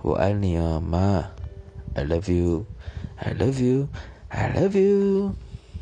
Who I need, ma. I love you. I love you. I love you。